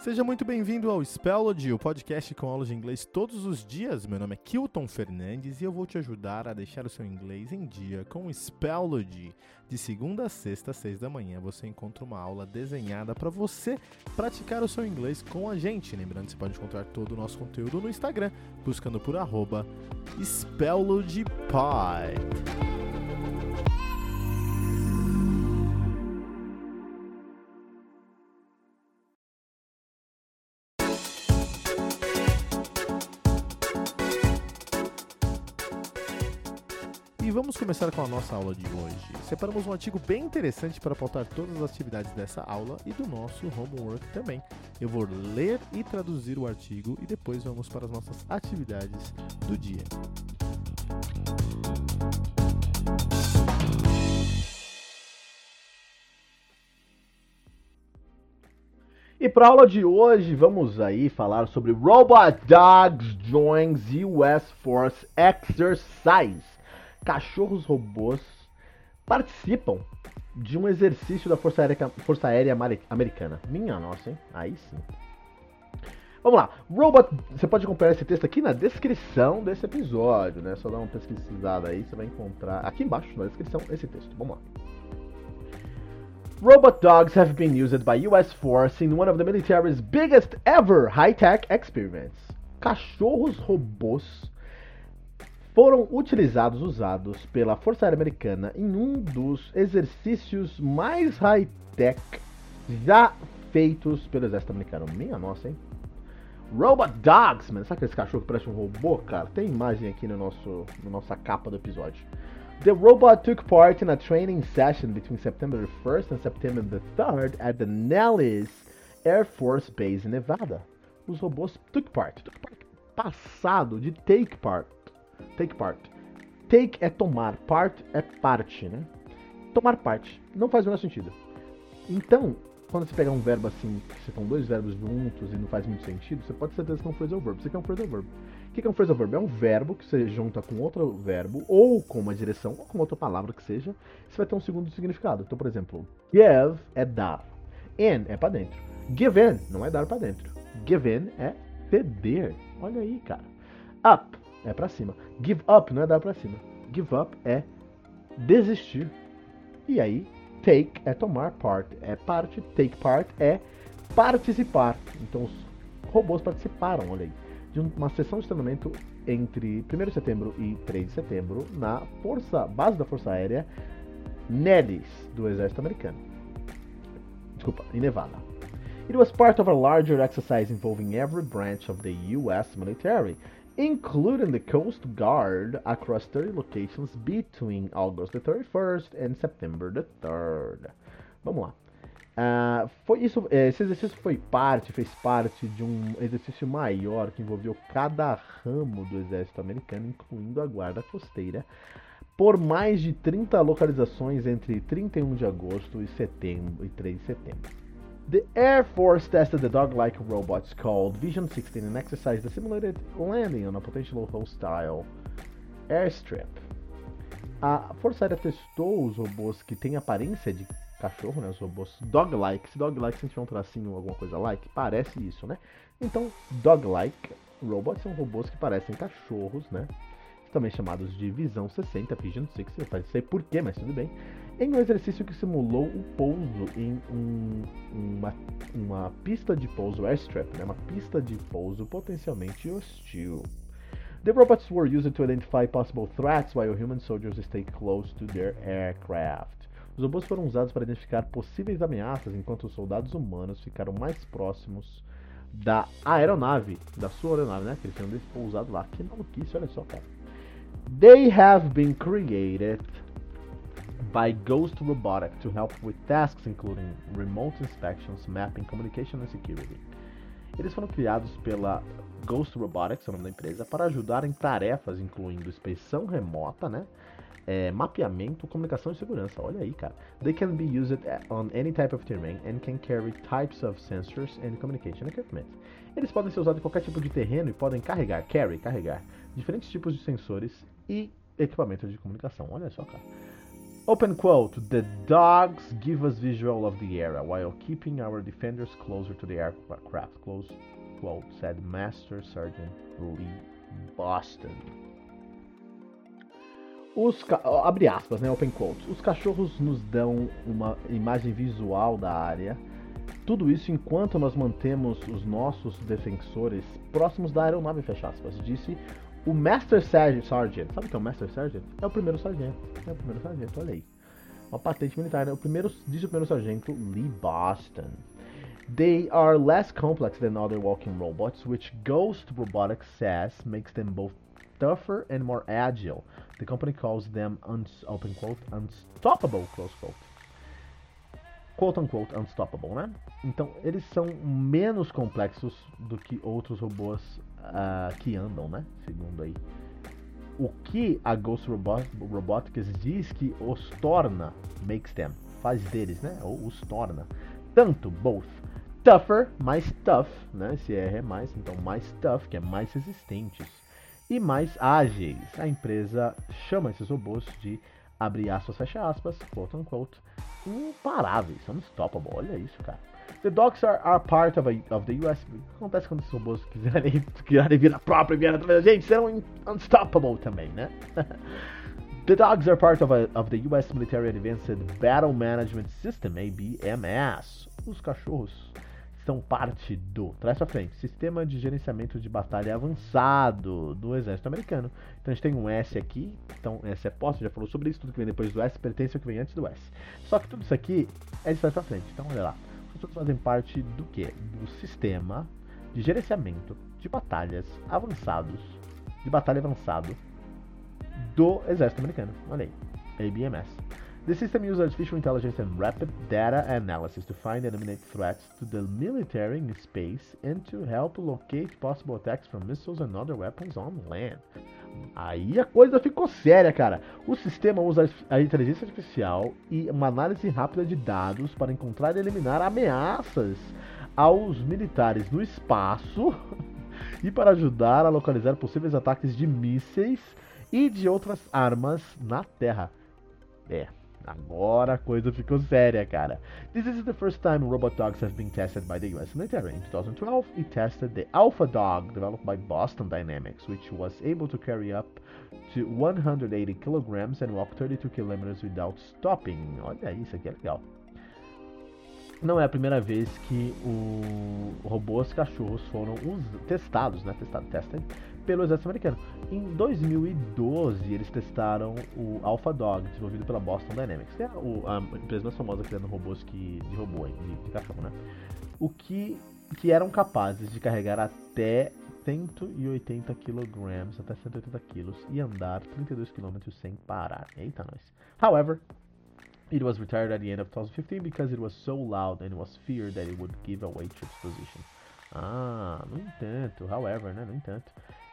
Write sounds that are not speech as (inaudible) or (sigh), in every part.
Seja muito bem-vindo ao Spellody, o podcast com aulas de inglês todos os dias. Meu nome é Kilton Fernandes e eu vou te ajudar a deixar o seu inglês em dia com o Spellody. De segunda a sexta, às seis da manhã, você encontra uma aula desenhada para você praticar o seu inglês com a gente. Lembrando que você pode encontrar todo o nosso conteúdo no Instagram, buscando por arroba SpellOdyPie. Vamos começar com a nossa aula de hoje. Separamos um artigo bem interessante para pautar todas as atividades dessa aula e do nosso homework também. Eu vou ler e traduzir o artigo e depois vamos para as nossas atividades do dia. E para a aula de hoje, vamos aí falar sobre Robot Dogs Joins US Force Exercise cachorros robôs participam de um exercício da Força Aérea, Força Aérea Americana. Minha nossa, hein? Aí sim. Vamos lá. Robot. Você pode acompanhar esse texto aqui na descrição desse episódio, né? Só dá uma pesquisada aí, você vai encontrar aqui embaixo na descrição esse texto. Vamos lá. Robot dogs have been used by US Force in one of the military's biggest ever high-tech experiments. Cachorros robôs foram utilizados, usados pela Força Aérea Americana em um dos exercícios mais high-tech já feitos pelo exército americano. Minha nossa, hein? Robot Dogs, mano. Sabe aquele cachorro que parece um robô, cara? Tem imagem aqui no nosso, na nossa capa do episódio. The robot took part in a training session between September 1st and September 3rd at the Nellis Air Force Base in Nevada. Os robôs took part. Took part passado de take part Take part. Take é tomar, part é parte, né? Tomar parte. Não faz o menor sentido. Então, quando você pegar um verbo assim, que você estão dois verbos juntos e não faz muito sentido, você pode ter certeza que é um phrasal verb. Isso aqui é um phrasal verb. O que é um phrasal verb? É um verbo que você junta com outro verbo, ou com uma direção, ou com outra palavra que seja, você vai ter um segundo significado. Então, por exemplo, give é dar. In é para dentro. Give in não é dar para dentro. Give in é ceder. Olha aí, cara. Up é para cima. Give up não é dar para cima. Give up é desistir. E aí, take é tomar part, é parte, take part é participar. Então os robôs participaram, olha aí, de uma sessão de treinamento entre 1 de setembro e 3 de setembro na força, base da Força Aérea Nellis do Exército Americano. Desculpa, em Nevada. It was part of a larger exercise involving every branch of the US military including the Coast Guard across 30 locations between August the 31st and September the 3rd. Vamos lá. Uh, foi isso, esse exercício foi parte, fez parte de um exercício maior que envolveu cada ramo do exército americano, incluindo a guarda costeira, por mais de 30 localizações entre 31 de agosto e setembro e 3 de setembro. The Air Force tested the dog-like robots called Vision 16 and exercised a simulated landing on a potential hostile airstrip. A Força Aérea testou os robôs que têm aparência de cachorro, né? Os robôs dog-like. Se dog-like, se tiver um tracinho ou alguma coisa like, parece isso, né? Então, dog-like robots são robôs que parecem cachorros, né? Também chamados de Visão 60, Vision 60, não sei porquê, mas tudo bem em um exercício que simulou o pouso em um, uma, uma pista de pouso airstrip, né, uma pista de pouso potencialmente hostil. The robots were used to identify possible threats while human soldiers stayed close to their aircraft. Os robôs foram usados para identificar possíveis ameaças enquanto os soldados humanos ficaram mais próximos da aeronave, da sua aeronave, né? Que eles tinham pousado lá. Que maluquice, olha só, cara. They have been created by Ghost Robotic to help with tasks including remote inspections, mapping, communication and security. Eles foram criados pela Ghost Robotics, é o nome da empresa, para ajudar em tarefas incluindo inspeção remota, né? É, mapeamento, comunicação e segurança. Olha aí, cara. They can be used on any type of terrain and can carry types of sensors and communication equipment. Eles podem ser usados em qualquer tipo de terreno e podem carregar, carry, carregar, diferentes tipos de sensores e equipamentos de comunicação. Olha só, cara. Open quote The dogs give us visual of the area while keeping our defenders closer to the aircraft. Close quote, said Master Sergeant Lee Boston. Os abre aspas, né? Open quote. Os cachorros nos dão uma imagem visual da área. Tudo isso enquanto nós mantemos os nossos defensores próximos da aeronave, fecha aspas, disse o Master Sergeant. Sabe o que é o Master Sergeant? É o primeiro sargento. É o primeiro sargento, olha aí. Uma patente militar, né? O primeiro, disse o primeiro sargento Lee Boston. They are less complex than other walking robots, which Ghost Robotics says makes them both tougher and more agile. The company calls them open quote unstoppable close quote. Quote unquote unstoppable, né? Então eles são menos complexos do que outros robôs uh, que andam, né? Segundo aí. O que a Ghost Robot Robotics diz que os torna, makes them, faz deles, né? Ou os torna. Tanto, both, tougher, mais tough, né? Esse R é mais, então mais tough, que é mais resistentes e mais ágeis. A empresa chama esses robôs de, abre aspas, fecha aspas, quote unquote, imparáveis, unstoppable. Olha isso, cara. The dogs are, are part of, a, of the US. Acontece quando esses robôs quiserem, (laughs) quiserem vir a própria e vierem através da gente, serão unstoppable também, né? (laughs) The dogs are part of, a, of the US Military Advanced Battle Management System, ABMS. Os cachorros são parte do, traz pra frente, Sistema de Gerenciamento de Batalha Avançado do Exército Americano. Então a gente tem um S aqui, então S é posse, já falou sobre isso, tudo que vem depois do S pertence ao que vem antes do S. Só que tudo isso aqui é de trás pra frente, então olha lá. Os todos fazem parte do que? Do Sistema de Gerenciamento de Batalhas Avançados, de Batalha Avançado do Exército Americano. Olha aí, ABMS. The system uses artificial intelligence and rapid data analysis to find and eliminate threats to the military in space and to help locate possible attacks from missiles and other weapons on land. Aí a coisa ficou séria, cara. O sistema usa a inteligência artificial e uma análise rápida de dados para encontrar e eliminar ameaças aos militares no espaço (laughs) e para ajudar a localizar possíveis ataques de mísseis e de outras armas na Terra. É, Agora a coisa ficou séria, cara. This is the first time robot dogs have been tested by the US military. In 2012, it tested the Alpha Dog developed by Boston Dynamics, which was able to carry up to 180 kilograms and walk 32 kilometers without stopping. Olha isso, aqui é legal. Não é a primeira vez que o robôs cachorros foram testados, né? Testado, tested pelo exército americano. Em 2012, eles testaram o Alpha Dog, desenvolvido pela Boston Dynamics, que é a empresa mais famosa criando robôs que, de robô, de, de cachorro, né? O que, que eram capazes de carregar até 180 kg, até 180 kg, e andar 32 km sem parar. Eita, nós. However, it was retired at the end of 2015 because it was so loud and was feared that it would give away its position. Ah, no entanto, however, né? No entanto,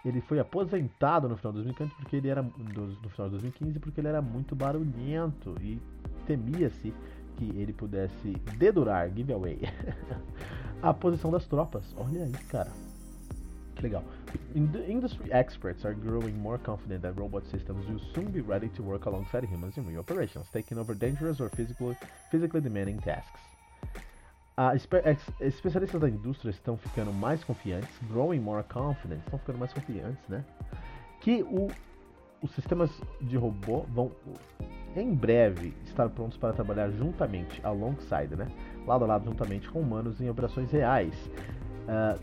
ele foi aposentado no final de 2015 porque ele era no final de 2015 porque ele era muito barulhento e temia-se que ele pudesse dedurar giveaway (laughs) a posição das tropas. Olha aí, cara. Que legal. Industry experts are growing more confident that robot systems will soon be ready to work alongside humans in real operations, taking over dangerous or physically, physically demanding tasks. A especialistas da indústria estão ficando mais confiantes, growing more confident, estão ficando mais confiantes, né? Que o, os sistemas de robô vão em breve estar prontos para trabalhar juntamente, alongside, né? Lado a lado, juntamente com humanos em operações reais. Uh,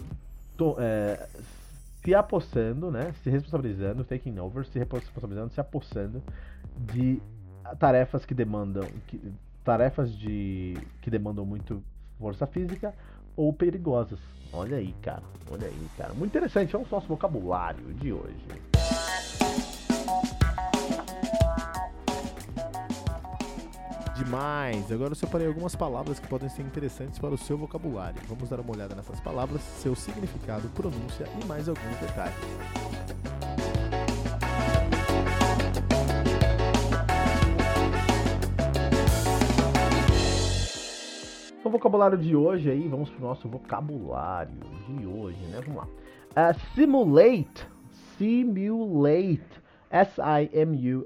to, uh, se apossando, né? Se responsabilizando, taking over, se responsabilizando, se apossando de tarefas que demandam, que, tarefas de que demandam muito força física ou perigosas. Olha aí, cara. Olha aí, cara. Muito interessante. Vamos ao nosso vocabulário de hoje. Demais! Agora eu separei algumas palavras que podem ser interessantes para o seu vocabulário. Vamos dar uma olhada nessas palavras, seu significado, pronúncia e mais alguns detalhes. Vocabulário de hoje aí, vamos pro nosso vocabulário de hoje, né? Vamos lá. Uh, simulate, simulate, S-I-M-U-L-A-T-E,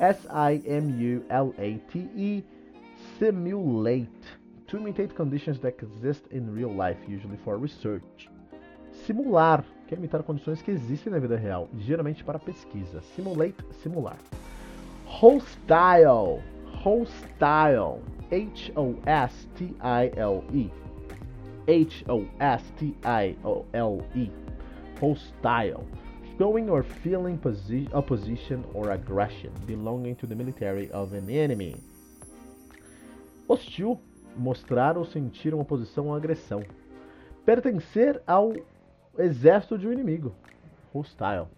S-I-M-U-L-A-T-E, simulate, to imitate conditions that exist in real life, usually for research. Simular, que é imitar condições que existem na vida real, geralmente para pesquisa. Simulate, simular. Hostile, hostile, H-O-S-T-I-L-E. H-O-S-T-I-O-L-E. Hostile. Showing or feeling posi opposition or aggression, belonging to the military of an enemy. Hostil. Mostrar ou sentir uma oposição ou agressão. Pertencer ao exército de um inimigo. Hostile.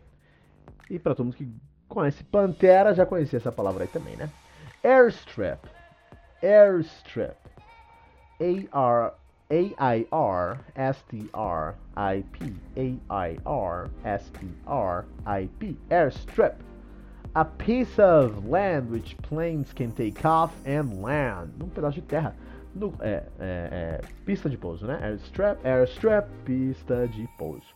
E para todo mundo que conhece Pantera, já conhecia essa palavra aí também, né? Airstrip. Airstrip. A-R A-I-R-S-T-R-I-P. A-I-R-S-T-R-I-P. Airstrip. A piece of land which planes can take off and land. Um pedaço de terra. No, é, é, é, pista de pouso, né? Airstrip, airstrip, pista de pouso.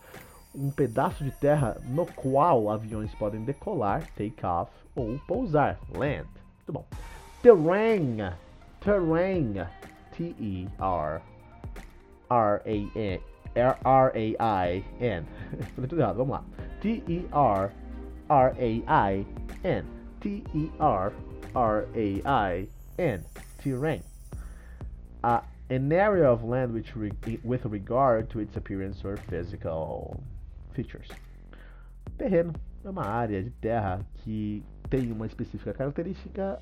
Um pedaço de terra no qual aviões podem decolar, take off ou pousar, land. Muito bom. Terrain, terrain, T-E-R R-A-N, R-A-I-N. Falei tudo errado, vamos lá. T-E-R-R-A-I-N. T-E-R-R-A-I-N. Terrain. Uh, an area of land which re with regard to its appearance or physical features. Terreno é uma área de terra que tem uma específica característica,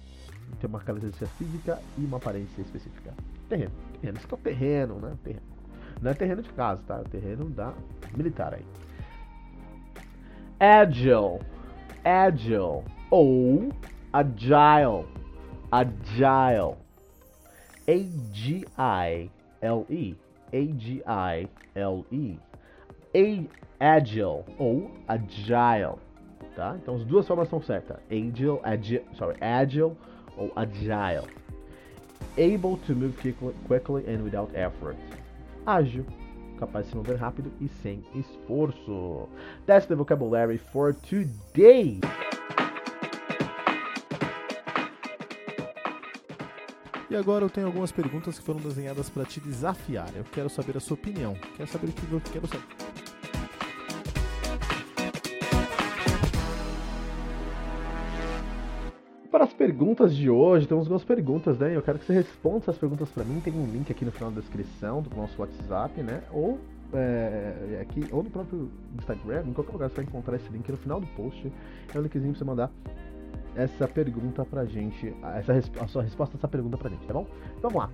tem uma característica física e uma aparência específica. Terreno. Terreno. Isso que é o terreno, né? Terreno. Não é terreno de casa, tá? É terreno da militar aí. Agile. Agile. Ou agile. Agile. A-G-I-L-E. A-G-I-L-E. Agile ou agile, tá? Então as duas formas são certas. Agile, agile, sorry, agile ou agile. Able to move quickly and without effort. Ágil, capaz de se mover rápido e sem esforço. That's the vocabulary for today. E agora eu tenho algumas perguntas que foram desenhadas para te desafiar. Eu quero saber a sua opinião. Quero saber o que eu quero saber. Perguntas de hoje, temos algumas perguntas, né? Eu quero que você responda essas perguntas para mim. Tem um link aqui no final da descrição do nosso WhatsApp, né? Ou é, aqui, ou no próprio Instagram, em qualquer lugar você vai encontrar esse link no final do post. É o linkzinho para você mandar essa pergunta pra gente, essa, a sua resposta a essa pergunta pra gente, tá bom? Então vamos lá.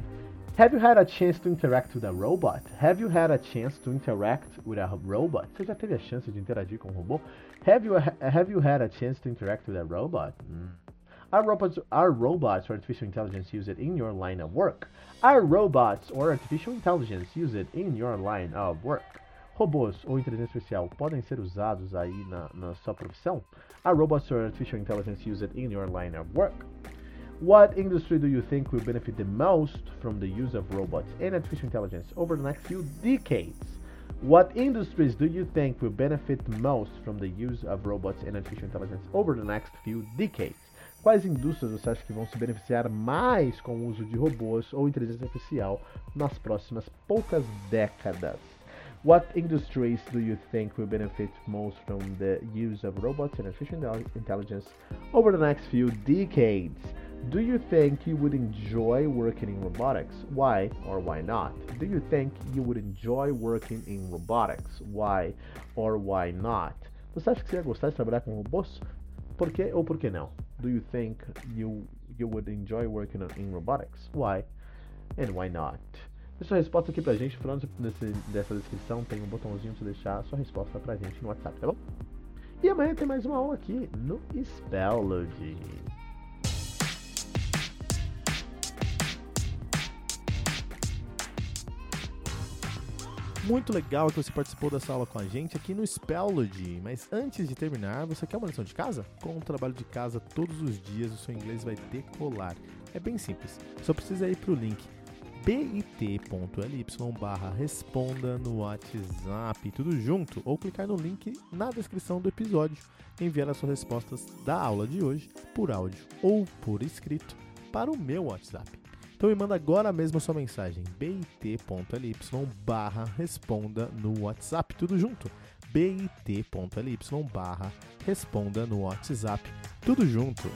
Have you had a chance to interact with a robot? Have you had a chance to interact with a robot? Você já teve a chance de interagir com um robô? Have you, have you had a chance to interact with a robot? Mm. Are robots, are robots or artificial intelligence used in your line of work? Are robots or artificial intelligence used in your line of work? Robôs ou inteligência artificial podem ser usados aí na, na sua profissão? Are robots or artificial intelligence used in your line of work? What industry do you think will benefit the most from the use of robots and artificial intelligence over the next few decades? What industries do you think will benefit most from the use of robots and artificial intelligence over the next few decades? Quais indústrias você acha que vão se beneficiar mais com o uso de robôs ou inteligência artificial nas próximas poucas décadas? What industries do you think will benefit most from the use of robots and artificial intelligence over the next few decades? Do you think you would enjoy working in robotics? Why or why not? Do you think you would enjoy working in robotics? Why or why not? Você acha que você ia gostar de trabalhar com robôs? Por que ou por que não? Do you think you you would enjoy working in robotics? Why and why not? Deixa a resposta aqui pra gente, final desse, dessa descrição tem um botãozinho pra você deixar a sua resposta pra gente no WhatsApp, tá bom? E amanhã tem mais uma aula aqui no Spelllogy. Muito legal que você participou dessa aula com a gente aqui no Spelllogy. Mas antes de terminar, você quer uma lição de casa? Com um trabalho de casa todos os dias, o seu inglês vai decolar. É bem simples, só precisa ir para o link bit.ly barra responda no WhatsApp, tudo junto, ou clicar no link na descrição do episódio enviar as suas respostas da aula de hoje por áudio ou por escrito para o meu WhatsApp. Então me manda agora mesmo a sua mensagem. Bit.ly barra responda no WhatsApp, tudo junto. Bit.ly barra responda no WhatsApp, tudo junto.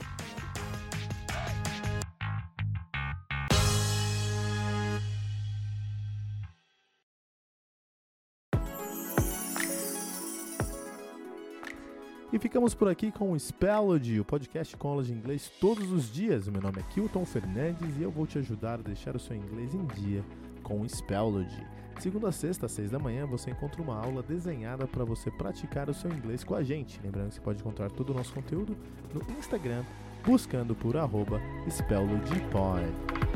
E ficamos por aqui com o Spellody, o podcast com aulas de inglês todos os dias. Meu nome é Kilton Fernandes e eu vou te ajudar a deixar o seu inglês em dia com o Spellody. Segunda a sexta, às seis da manhã, você encontra uma aula desenhada para você praticar o seu inglês com a gente. Lembrando que você pode encontrar todo o nosso conteúdo no Instagram, buscando por arroba SpellOdyPod.